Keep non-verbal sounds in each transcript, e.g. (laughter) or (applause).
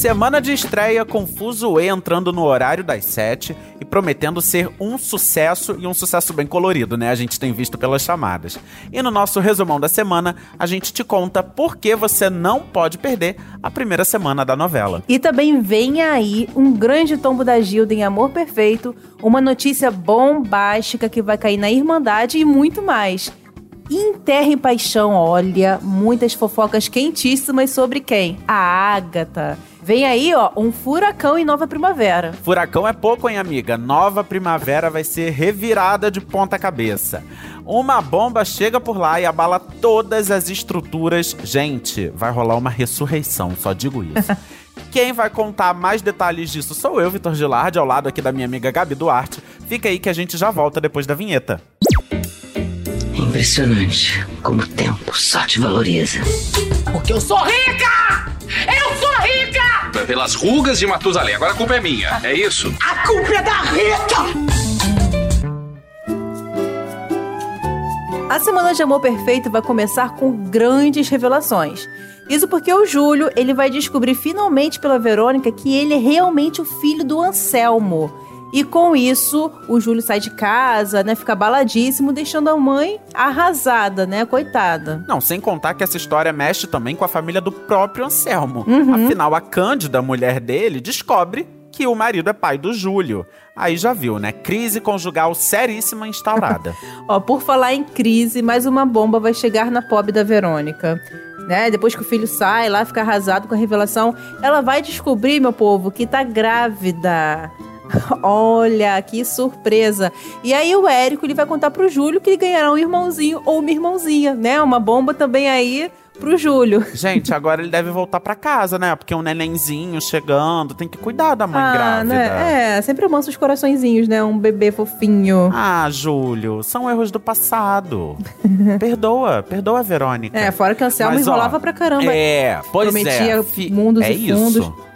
Semana de estreia com Fuzue entrando no horário das 7 e prometendo ser um sucesso e um sucesso bem colorido, né? A gente tem visto pelas chamadas. E no nosso resumão da semana, a gente te conta por que você não pode perder a primeira semana da novela. E também vem aí um grande tombo da Gilda em Amor Perfeito, uma notícia bombástica que vai cair na Irmandade e muito mais. Em Terra em Paixão, olha, muitas fofocas quentíssimas sobre quem? A Ágata. Vem aí, ó, um furacão em Nova Primavera. Furacão é pouco, hein, amiga? Nova Primavera vai ser revirada de ponta cabeça. Uma bomba chega por lá e abala todas as estruturas. Gente, vai rolar uma ressurreição, só digo isso. (laughs) Quem vai contar mais detalhes disso sou eu, Vitor Gilardi, ao lado aqui da minha amiga Gabi Duarte. Fica aí que a gente já volta depois da vinheta. Impressionante como o tempo só te valoriza. Porque eu sou rica! Eu sou rica! Pelas rugas de Matusalém. Agora a culpa é minha, é isso? A culpa é da Rita! A Semana de Amor Perfeito vai começar com grandes revelações. Isso porque o Júlio, ele vai descobrir finalmente pela Verônica que ele é realmente o filho do Anselmo. E com isso, o Júlio sai de casa, né? Fica baladíssimo, deixando a mãe arrasada, né? Coitada. Não, sem contar que essa história mexe também com a família do próprio Anselmo. Afinal, a Cândida, mulher dele, descobre que o marido é pai do Júlio. Aí já viu, né? Crise conjugal seríssima instaurada. (laughs) Ó, por falar em crise, mais uma bomba vai chegar na pobre da Verônica. Né? Depois que o filho sai lá, fica arrasado com a revelação, ela vai descobrir, meu povo, que tá grávida. (laughs) Olha, que surpresa. E aí o Érico ele vai contar pro Júlio que ele ganhará um irmãozinho ou uma irmãozinha, né? Uma bomba também aí pro Júlio. (laughs) Gente, agora ele deve voltar pra casa, né? Porque um nenenzinho chegando, tem que cuidar da mãe ah, grávida. né? É, sempre amansa os coraçõezinhos, né? Um bebê fofinho. Ah, Júlio, são erros do passado. (laughs) perdoa, perdoa a Verônica. É, fora que Anselmo Mas, ó, enrolava pra caramba. É, pois Prometia é. Fi- mundos é e fundos. Isso.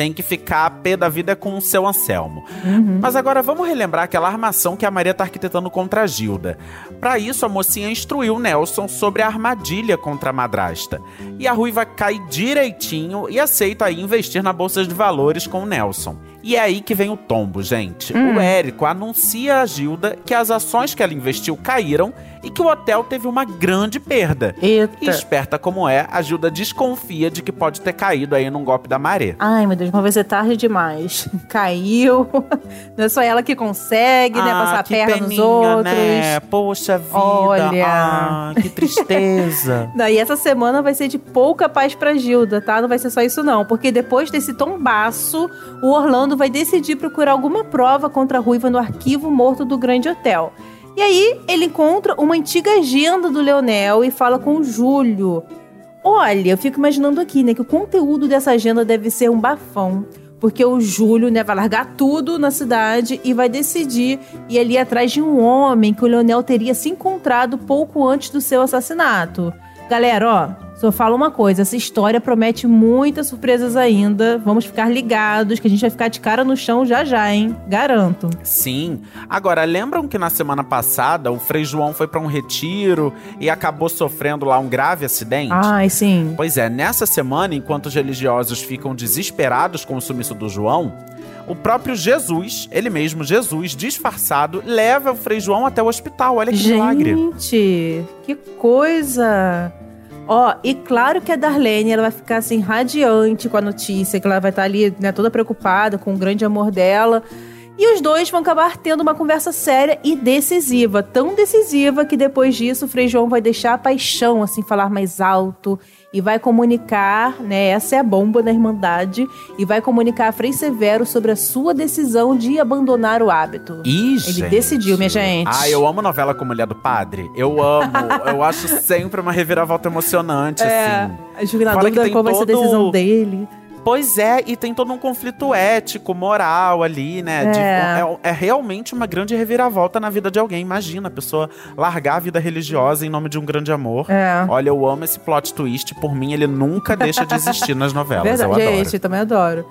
Tem que ficar a pé da vida com o seu Anselmo. Uhum. Mas agora vamos relembrar aquela armação que a Maria tá arquitetando contra a Gilda. Pra isso, a mocinha instruiu Nelson sobre a armadilha contra a madrasta. E a Ruiva cai direitinho e aceita aí investir na bolsa de valores com o Nelson. E é aí que vem o tombo, gente. Hum. O Érico anuncia a Gilda que as ações que ela investiu caíram e que o hotel teve uma grande perda. Eita. E esperta como é, a Gilda desconfia de que pode ter caído aí num golpe da maré. Ai, meu Deus, uma vez é tarde demais. (laughs) Caiu. (laughs) Não é só ela que consegue, né? Passar a Ah, que perna nos peninha, outros. Né? Poxa vida. Olha. Ah, que tristeza. (laughs) Daí essa semana vai ser de pouca paz pra Gilda, tá? Não vai ser só isso não, porque depois desse tombaço, o Orlando vai decidir procurar alguma prova contra a Ruiva no arquivo morto do Grande Hotel. E aí ele encontra uma antiga agenda do Leonel e fala com o Júlio. Olha, eu fico imaginando aqui, né, que o conteúdo dessa agenda deve ser um bafão. Porque o Júlio, né, vai largar tudo na cidade e vai decidir ir ali atrás de um homem que o Leonel teria se encontrado pouco antes do seu assassinato. Galera, ó, só falo uma coisa: essa história promete muitas surpresas ainda. Vamos ficar ligados, que a gente vai ficar de cara no chão já já, hein? Garanto. Sim. Agora, lembram que na semana passada o Frei João foi pra um retiro e acabou sofrendo lá um grave acidente? Ai, sim. Pois é, nessa semana, enquanto os religiosos ficam desesperados com o sumiço do João, o próprio Jesus, ele mesmo, Jesus, disfarçado, leva o Frei João até o hospital. Olha que milagre. Gente, que coisa! Ó, e claro que a Darlene ela vai ficar assim radiante com a notícia, que ela vai estar ali, né, toda preocupada com o grande amor dela. E os dois vão acabar tendo uma conversa séria e decisiva, tão decisiva que depois disso o Frei João vai deixar a paixão assim falar mais alto e vai comunicar, né, essa é a bomba da Irmandade, e vai comunicar a Frei Severo sobre a sua decisão de abandonar o hábito. Ih, Ele gente. decidiu, minha gente. Ah, eu amo novela com Mulher do Padre. Eu amo. eu acho sempre uma reviravolta emocionante, (laughs) É, assim. a dúvida tem qual vai ser a decisão dele. Pois é, e tem todo um conflito ético, moral ali, né? De- É. é, é realmente uma grande reviravolta na vida de alguém. Imagina a pessoa largar a vida religiosa em nome de um grande amor. É. Olha, eu amo esse plot twist. Por mim, ele nunca deixa de existir nas novelas. Verdade, eu adoro. gente, eu também adoro.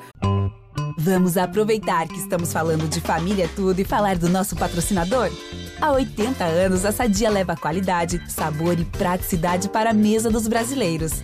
Vamos aproveitar que estamos falando de família tudo e falar do nosso patrocinador? Há 80 anos, a Sadia leva qualidade, sabor e praticidade para a mesa dos brasileiros.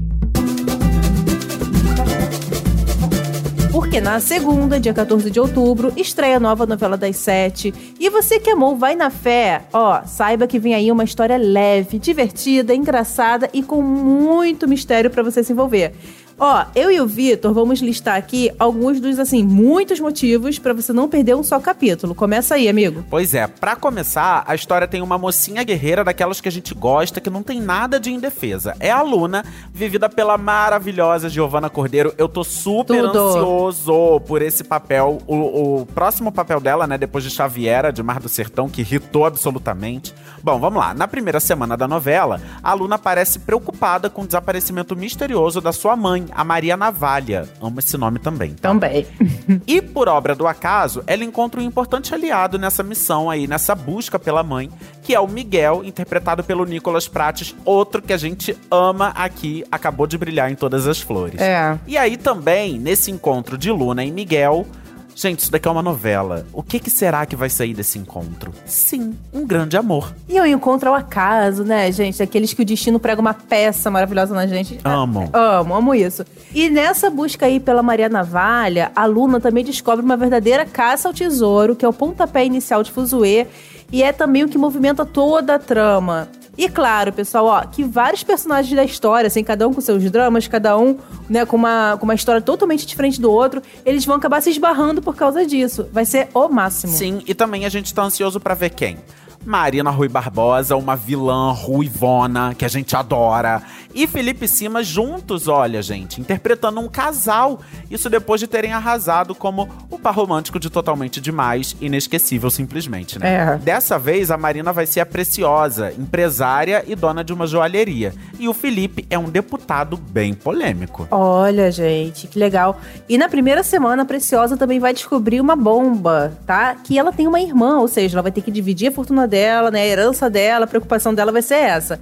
Porque na segunda, dia 14 de outubro, estreia a nova novela das sete. E você que amou Vai na Fé, ó, saiba que vem aí uma história leve, divertida, engraçada e com muito mistério para você se envolver. Ó, eu e o Vitor vamos listar aqui alguns dos, assim, muitos motivos para você não perder um só capítulo. Começa aí, amigo. Pois é, para começar, a história tem uma mocinha guerreira daquelas que a gente gosta, que não tem nada de indefesa. É a Luna, vivida pela maravilhosa Giovanna Cordeiro. Eu tô super Tudo. ansioso por esse papel. O, o próximo papel dela, né, depois de Xaviera, de Mar do Sertão, que irritou absolutamente. Bom, vamos lá. Na primeira semana da novela, a Luna parece preocupada com o desaparecimento misterioso da sua mãe, a Maria Navalha. Amo esse nome também. tá? Também. E por obra do acaso, ela encontra um importante aliado nessa missão aí, nessa busca pela mãe, que é o Miguel, interpretado pelo Nicolas Prates, outro que a gente ama aqui, acabou de brilhar em todas as flores. É. E aí também, nesse encontro de Luna e Miguel, gente, isso daqui é uma novela. O que, que será que vai sair desse encontro? Sim, um grande amor. E eu encontro ao acaso, né, gente? Aqueles que o destino prega uma peça maravilhosa na gente. Amo. Amo, amo isso. E nessa busca aí pela Maria Navalha, a Luna também descobre uma verdadeira caça ao tesouro, que é o pontapé inicial de Fuzue, e é também o que movimenta toda a trama. E claro, pessoal, ó, que vários personagens da história, assim, cada um com seus dramas, cada um, né, com uma, com uma história totalmente diferente do outro, eles vão acabar se esbarrando por causa disso. Vai ser o máximo. Sim, e também a gente tá ansioso pra ver quem. Marina Rui Barbosa, uma vilã ruivona que a gente adora. E Felipe Simas juntos, olha, gente, interpretando um casal. Isso depois de terem arrasado como o par romântico de Totalmente Demais, inesquecível simplesmente, né? É. Dessa vez, a Marina vai ser a preciosa, empresária e dona de uma joalheria. E o Felipe é um deputado bem polêmico. Olha, gente, que legal. E na primeira semana, a Preciosa também vai descobrir uma bomba, tá? Que ela tem uma irmã, ou seja, ela vai ter que dividir a fortuna dela, né? A herança dela, a preocupação dela vai ser essa.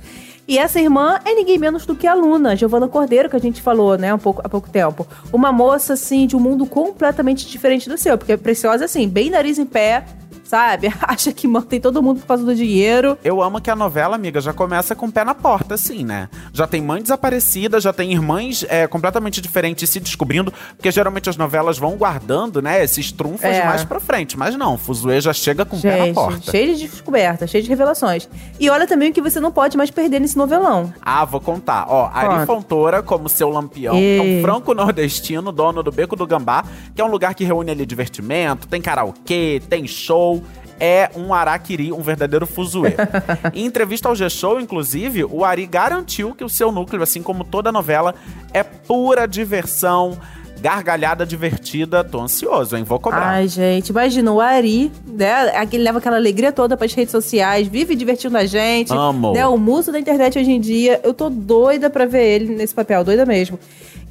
E essa irmã é ninguém menos do que a Luna, Giovana Cordeiro, que a gente falou, né, um pouco, há pouco tempo. Uma moça, assim, de um mundo completamente diferente do seu, porque a Preciosa, assim, bem nariz em pé, sabe? (laughs) Acha que mantém todo mundo por causa do dinheiro. Eu amo que a novela, amiga, já começa com o pé na porta, assim, né? Já tem mãe desaparecida, já tem irmãs é, completamente diferentes se descobrindo, porque geralmente as novelas vão guardando, né, esses trunfos É. mais pra frente. Mas não, Fuzue já chega com o pé na porta. cheio de descobertas, cheio de revelações. E olha também o que você não pode mais perder nesse novelão. Ah, vou contar. Ó, Ari Conta. Fontoura, como seu lampião, é um franco nordestino, dono do Beco do Gambá, que é um lugar que reúne ali divertimento, tem karaokê, tem show. É um araquiri, um verdadeiro fuzuê. (laughs) em entrevista ao G-Show, inclusive, o Ari garantiu que o seu núcleo, assim como toda a novela, é pura diversão, gargalhada divertida. Tô ansioso, hein? Vou cobrar. Ai, gente, imagina o Ari, né? Ele leva aquela alegria toda pras redes sociais, vive divertindo a gente. Amo. Né, o muso da internet hoje em dia. Eu tô doida pra ver ele nesse papel, doida mesmo.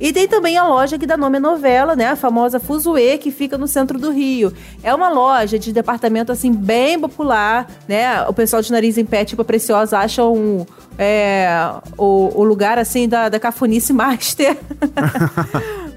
E tem também a loja que dá nome à novela, né? A famosa Fuzue, que fica no centro do Rio. É uma loja de departamento, assim, bem popular, né? O pessoal de nariz em pé, tipo a Preciosa, acham é, o, o lugar, assim, da, da cafunice (laughs) master.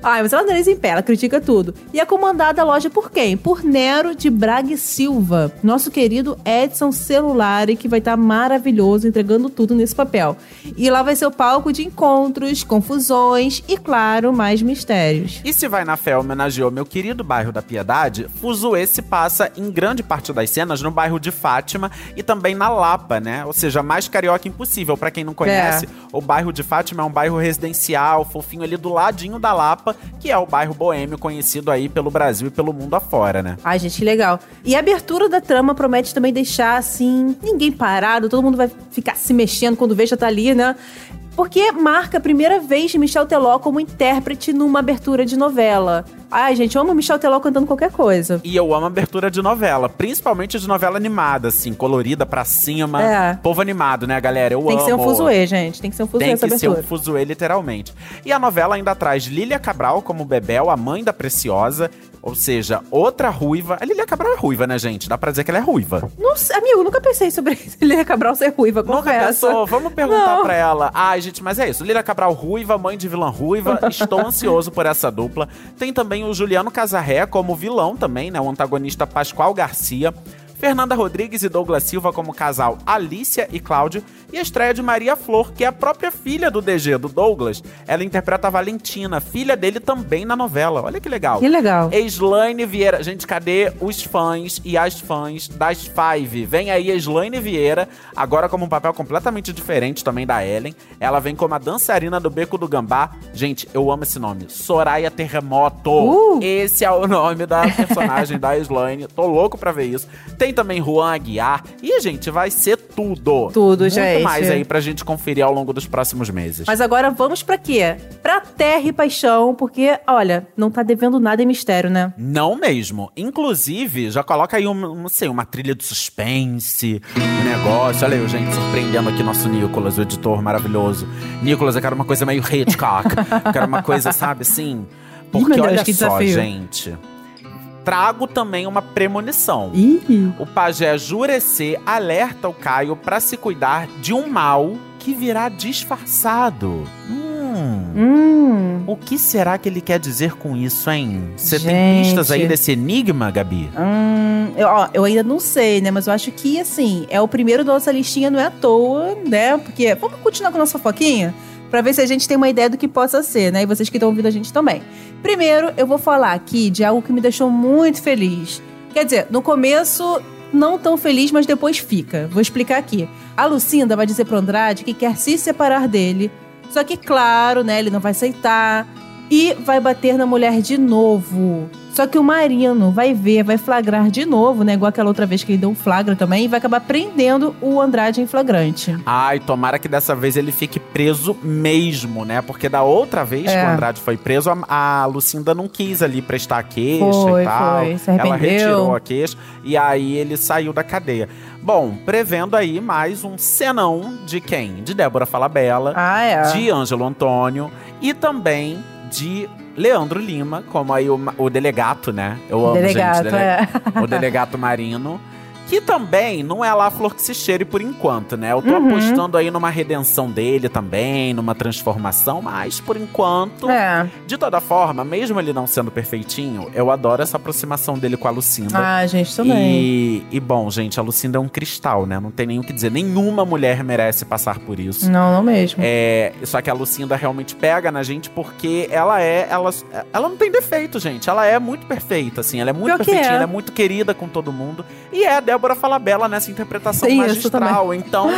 Ai, mas ela nariz em pé, ela critica tudo. E é comandada a loja por quem? Por Nero de Braga e Silva, nosso querido Edson Celulari, que vai estar maravilhoso entregando tudo nesse papel. E lá vai ser o palco de encontros, confusões e, claro, mais mistérios. E se Vai na Fé homenageou meu querido bairro da Piedade, Fuzue se passa em grande parte das cenas no bairro de Fátima e também na Lapa, né? Ou seja, mais carioca impossível. Pra quem não conhece, o bairro de Fátima é um bairro residencial, fofinho ali do ladinho da Lapa, que é o bairro boêmio conhecido aí pelo Brasil e pelo mundo afora, né? Ai, gente, que legal. E a abertura da trama promete também deixar, assim, ninguém parado, todo mundo vai ficar se mexendo quando vê já tá ali, né? Porque marca a primeira vez de Michel Teló como intérprete numa abertura de novela. Ai, gente, eu amo Michel Teló cantando qualquer coisa. E eu amo abertura de novela, principalmente de novela animada, assim, colorida pra cima. É. Povo animado, né, galera? Eu Tem amo. que ser um fuzuê, gente. Tem que ser um fuzuê Tem que ser abertura. um fuzuê, literalmente. E a novela ainda traz Lília Cabral como Bebel, a mãe da Preciosa. Ou seja, outra ruiva. A Lília Cabral é ruiva, né, gente? Dá pra dizer que ela é ruiva. Não amigo, nunca pensei sobre (laughs) Lília Cabral ser ruiva, Nunca confesso. pensou? Vamos perguntar Não. pra ela. Ai, gente, mas é isso. Lília Cabral ruiva, mãe de vilã ruiva. (laughs) Estou ansioso por essa dupla. Tem também o Juliano Casarré como vilão também, né? O antagonista Pascoal Garcia. Fernanda Rodrigues e Douglas Silva como casal Alicia e Cláudio. E a estreia de Maria Flor, que é a própria filha do DG, do Douglas. Ela interpreta a Valentina, filha dele também na novela. Olha que legal. Que legal. Slaine Vieira. Gente, cadê os fãs e as fãs das Five? Vem aí a Slaine Vieira, agora como um papel completamente diferente também da Ellen. Ela vem como a dançarina do Beco do Gambá. Gente, eu amo esse nome. Soraya Terremoto. Uh! Esse é o nome da personagem da Slaine. Tô louco pra ver isso. Tem também Juan Aguiar. E, gente, vai ser tudo. Tudo, Muito gente. mais aí pra gente conferir ao longo dos próximos meses. Mas agora vamos pra quê? Pra Terra e Paixão, porque, olha, não tá devendo nada em mistério, né? Não mesmo. Inclusive, já coloca aí uma, não sei, uma trilha de suspense, um negócio. Olha aí, gente, surpreendendo aqui nosso Nicolas, o editor maravilhoso. Nicolas, eu quero uma coisa meio Hitchcock. eu quero uma coisa, sabe, assim. Porque Deus, olha que só, desafio. gente. Trago também uma premonição. Ih. O pajé Jurecê alerta o Caio pra se cuidar de um mal que virá disfarçado. Hum. Hum. O que será que ele quer dizer com isso, hein? Você tem pistas aí desse enigma, Gabi? Hum, eu, ó, eu ainda não sei, né? Mas eu acho que, assim, é o primeiro da nossa listinha, não é à toa, né? Porque vamos continuar com a nossa fofoquinha? Pra ver se a gente tem uma ideia do que possa ser, né? E vocês que estão ouvindo a gente também. Primeiro, eu vou falar aqui de algo que me deixou muito feliz. Quer dizer, no começo, não tão feliz, mas depois fica. Vou explicar aqui. A Lucinda vai dizer pro Andrade que quer se separar dele. Só que, claro, né? Ele não vai aceitar. E vai bater na mulher de novo. Só que o Marino vai ver, vai flagrar de novo, né? Igual aquela outra vez que ele deu um flagra também. E vai acabar prendendo o Andrade em flagrante. Ai, tomara que dessa vez ele fique preso mesmo, né? Porque da outra vez É. que o Andrade foi preso, a, a Lucinda não quis ali prestar a queixa Foi, e tal. foi, se Ela retirou a queixa e aí ele saiu da cadeia. Bom, prevendo aí mais um cenão de quem? De Débora Falabella, Ah, é. de Ângelo Antônio e também de Leandro Lima, como aí o, o delegato, né? Eu amo, Delegato, gente. dele- é. o delegato marino. Que também não é lá a flor que se cheire por enquanto, né? Eu tô Uhum. apostando aí numa redenção dele também, numa transformação, mas por enquanto, É. de toda forma, mesmo ele não sendo perfeitinho, eu adoro essa aproximação dele com a Lucinda. Ah, gente, também. E, e bom, gente, a Lucinda é um cristal, né? Não tem nem o que dizer. Nenhuma mulher merece passar por isso. Não, não mesmo. É, só que a Lucinda realmente pega na gente porque ela é. Ela, ela não tem defeito, gente. Ela é muito perfeita, assim. Ela é muito Pior perfeitinha, é. ela é muito querida com todo mundo. E é a Débora Falabella nessa interpretação isso magistral. Então.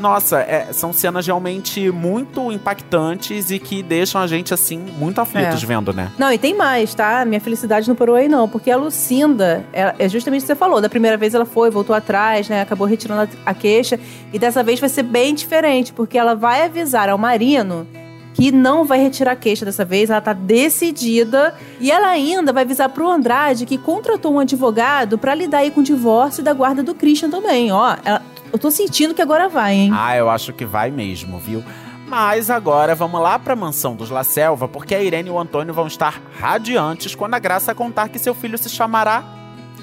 Nossa, é, são cenas realmente muito impactantes e que deixam a gente, assim, muito aflitos É. vendo, né? Não, e tem mais, tá? Minha felicidade não parou aí, não. Porque a Lucinda, ela- é justamente o que você falou. Da primeira vez ela foi, voltou atrás, né? Acabou retirando a, a queixa. E dessa vez vai ser bem diferente, porque ela vai avisar ao Marino que não vai retirar a queixa dessa vez, ela tá decidida. E ela ainda vai avisar pro Andrade que contratou um advogado pra lidar aí com o divórcio da guarda do Christian também, ó. Ela- eu tô sentindo que agora vai, hein? Ah, eu acho que vai mesmo, viu? Mas agora vamos lá pra mansão dos La Selva, porque a Irene e o Antônio vão estar radiantes quando a Graça contar que seu filho se chamará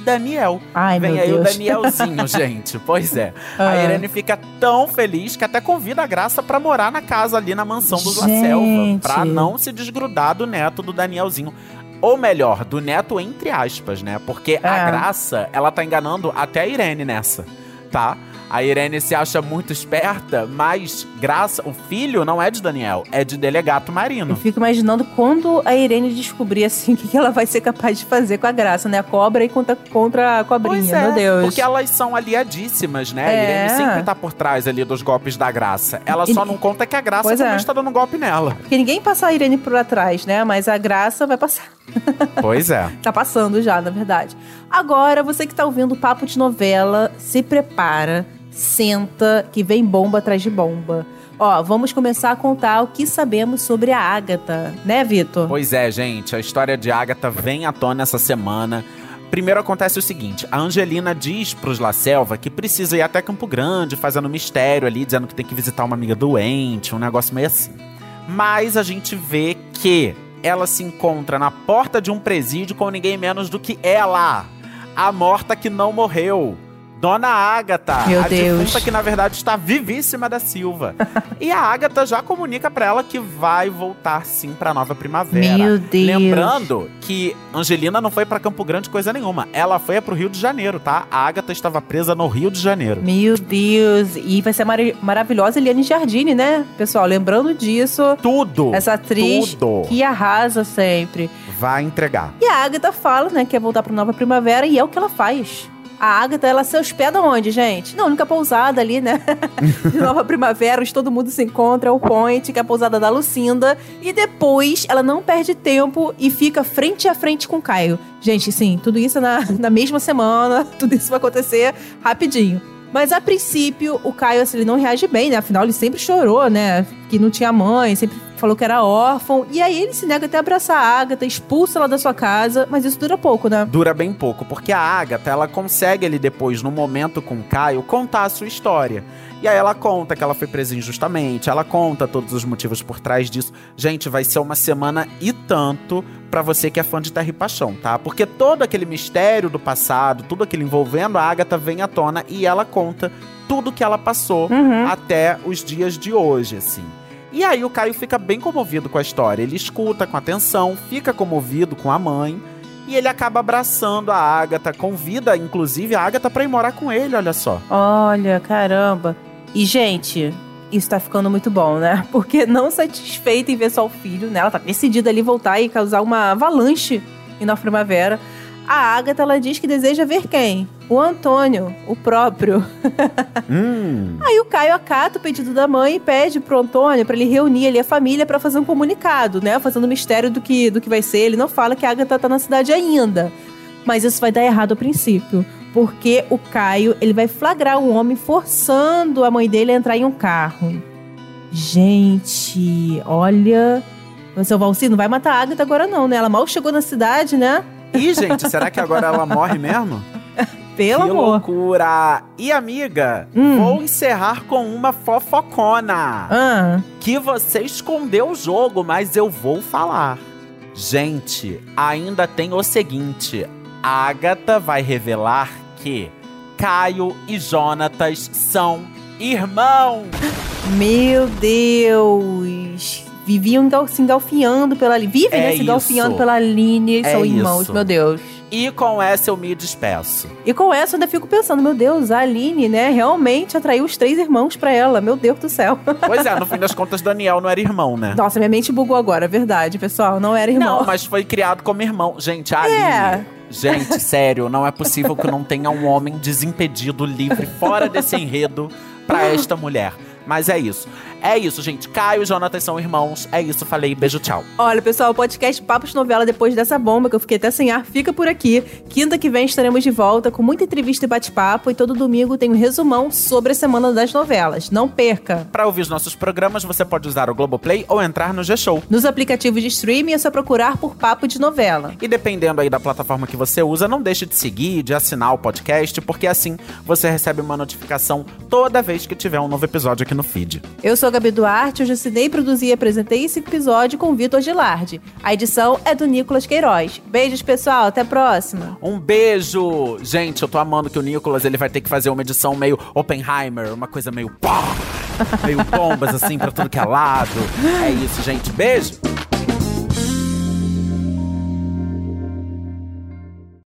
Daniel. Ai, Vem meu aí o Deus. Danielzinho, (laughs) gente. Pois é. Ah. A Irene fica tão feliz que até convida a Graça pra morar na casa ali na mansão dos La. Selva, pra não se desgrudar do neto do Danielzinho. Ou melhor, do neto entre aspas, né? Porque a É. Graça, ela tá enganando até a Irene nessa, tá? A Irene se acha muito esperta, mas Graça, o filho não é de Daniel, é de Delegato Marino. Eu fico imaginando quando a Irene descobrir, assim, (laughs) o que ela vai ser capaz de fazer com a graça, né? A cobra e contra, contra a cobrinha, Pois é, meu Deus. Porque elas são aliadíssimas, né? A É. Irene sempre tá por trás ali dos golpes da Graça. Ela E- só não conta que a Graça Pois também é. está dando golpe nela. Porque ninguém passa a Irene por atrás, né? Mas a graça vai passar. (laughs) Pois é. Tá passando já, na verdade. Agora, você que tá ouvindo o papo de novela, se prepara, senta, que vem bomba atrás de bomba. Ó, vamos começar a contar o que sabemos sobre a Ágata, né, Vitor? Pois é, gente, a história de Agatha vem à tona essa semana. Primeiro acontece o seguinte: a Angelina diz pros La Selva que precisa ir até Campo Grande, fazendo mistério ali, dizendo que tem que visitar uma amiga doente, um negócio meio assim. Mas a gente vê que ela se encontra na porta de um presídio com ninguém menos do que ela, a morta que não morreu. Dona Ágata, Meu a Deus. defunta que na verdade está vivíssima da Silva. (laughs) e a Ágata já comunica pra ela que vai voltar sim pra Nova Primavera. Meu Deus. Lembrando que Angelina não foi pra Campo Grande coisa nenhuma. Ela foi pro Rio de Janeiro, tá? A Ágata estava presa no Rio de Janeiro. Meu Deus. E vai ser mari- maravilhosa Eliane Jardine, né? Pessoal, lembrando disso, Tudo. essa atriz Tudo. que arrasa sempre. Vai entregar. E a Agatha fala, né, que quer voltar pra Nova Primavera e é o que ela faz. A Agatha, ela se hospeda onde, gente? Na única pousada ali, né? (laughs) De Nova Primavera, onde todo mundo se encontra, é o Point, que é a pousada da Lucinda. E depois, ela não perde tempo e fica frente a frente com o Caio. Gente, sim, tudo isso na, na mesma semana, (laughs) tudo isso vai acontecer rapidinho. Mas a princípio, o Caio, assim, ele não reage bem, né? Afinal, ele sempre chorou, né? Que não tinha mãe, sempre falou que era órfão. E aí ele se nega até a abraçar a Agatha, expulsa ela da sua casa, mas isso dura pouco, né? Dura bem pouco, porque a Agatha, ela consegue ali depois, no momento com o Caio, contar a sua história. E aí ela conta que ela foi presa injustamente, ela conta todos os motivos por trás disso. Gente, vai ser uma semana e tanto pra você que é fã de Terra e Paixão, tá? Porque todo aquele mistério do passado, tudo aquilo envolvendo a Agatha vem à tona e ela conta tudo que ela passou Uhum. até os dias de hoje, assim. E aí o Caio fica bem comovido com a história. Ele escuta com atenção, fica comovido com a mãe. E ele acaba abraçando a Agatha, convida inclusive a Agatha pra ir morar com ele, olha só. Olha, caramba. E, gente, isso tá ficando muito bom, né? (laughs) Porque não satisfeita em ver só o filho, né? Ela tá decidida ali voltar e causar uma avalanche Nova Primavera. A Agatha, ela diz que deseja ver quem? O Antônio, o próprio. (laughs) Hum. Aí o Caio acata o pedido da mãe e pede pro Antônio pra ele reunir ali a família pra fazer um comunicado, né? Fazendo mistério do que, do que vai ser. Ele não fala que a Agatha tá na cidade ainda. Mas isso vai dar errado a princípio. Porque o Caio, ele vai flagrar um homem forçando a mãe dele a entrar em um carro. Gente, olha... O seu Valci não vai matar a Agatha agora não, né? Ela mal chegou na cidade, né? Ih, gente, será que agora ela morre mesmo? (laughs) Pelo que amor. loucura! E amiga, Hum. vou encerrar com uma fofocona. Ah, que você escondeu o jogo, mas eu vou falar. Gente, ainda tem o seguinte: a Agatha vai revelar que Caio e Jonatas são irmãos. Meu Deus! Viviam se engalfinhando pela Aline. Vivem, É né? Se engalfinhando isso. pela Aline. É São irmãos, isso. meu Deus. E com essa eu me despeço. E com essa eu ainda fico pensando, meu Deus, a Aline, né? Realmente atraiu os três irmãos pra ela. Meu Deus do céu. (laughs) Pois é, no fim das contas, Daniel não era irmão, né? Nossa, minha mente bugou agora, é verdade, pessoal. Não era irmão. Não, mas foi criado como irmão. Gente, a É. Aline. Gente, sério, não é possível que não tenha um homem desimpedido, livre, fora desse enredo pra esta mulher. Mas é isso. É isso, gente. Caio e Jonathan são irmãos. É isso, falei. Beijo, tchau. Olha, pessoal, o podcast Papo de Novela, depois dessa bomba que eu fiquei até sem ar, fica por aqui. Quinta que vem estaremos de volta com muita entrevista e bate-papo. E todo domingo tem um resumão sobre a semana das novelas. Não perca! Pra ouvir os nossos programas, você pode usar o Globoplay ou entrar no G-Show. Nos aplicativos de streaming é só procurar por Papo de Novela. E dependendo aí da plataforma que você usa, não deixe de seguir, de assinar o podcast, porque assim você recebe uma notificação toda vez que tiver um novo episódio aqui no feed. Eu sou a Gabi Duarte, hoje assinei, produzi e apresentei esse episódio com Vitor Gilardi. A edição é do Nicolas Queiroz. Beijos, pessoal, até a próxima. Um beijo! Gente, eu tô amando que o Nicolas ele vai ter que fazer uma edição meio Oppenheimer, uma coisa meio pá, meio bombas assim pra tudo que é lado. É isso, gente. Beijo!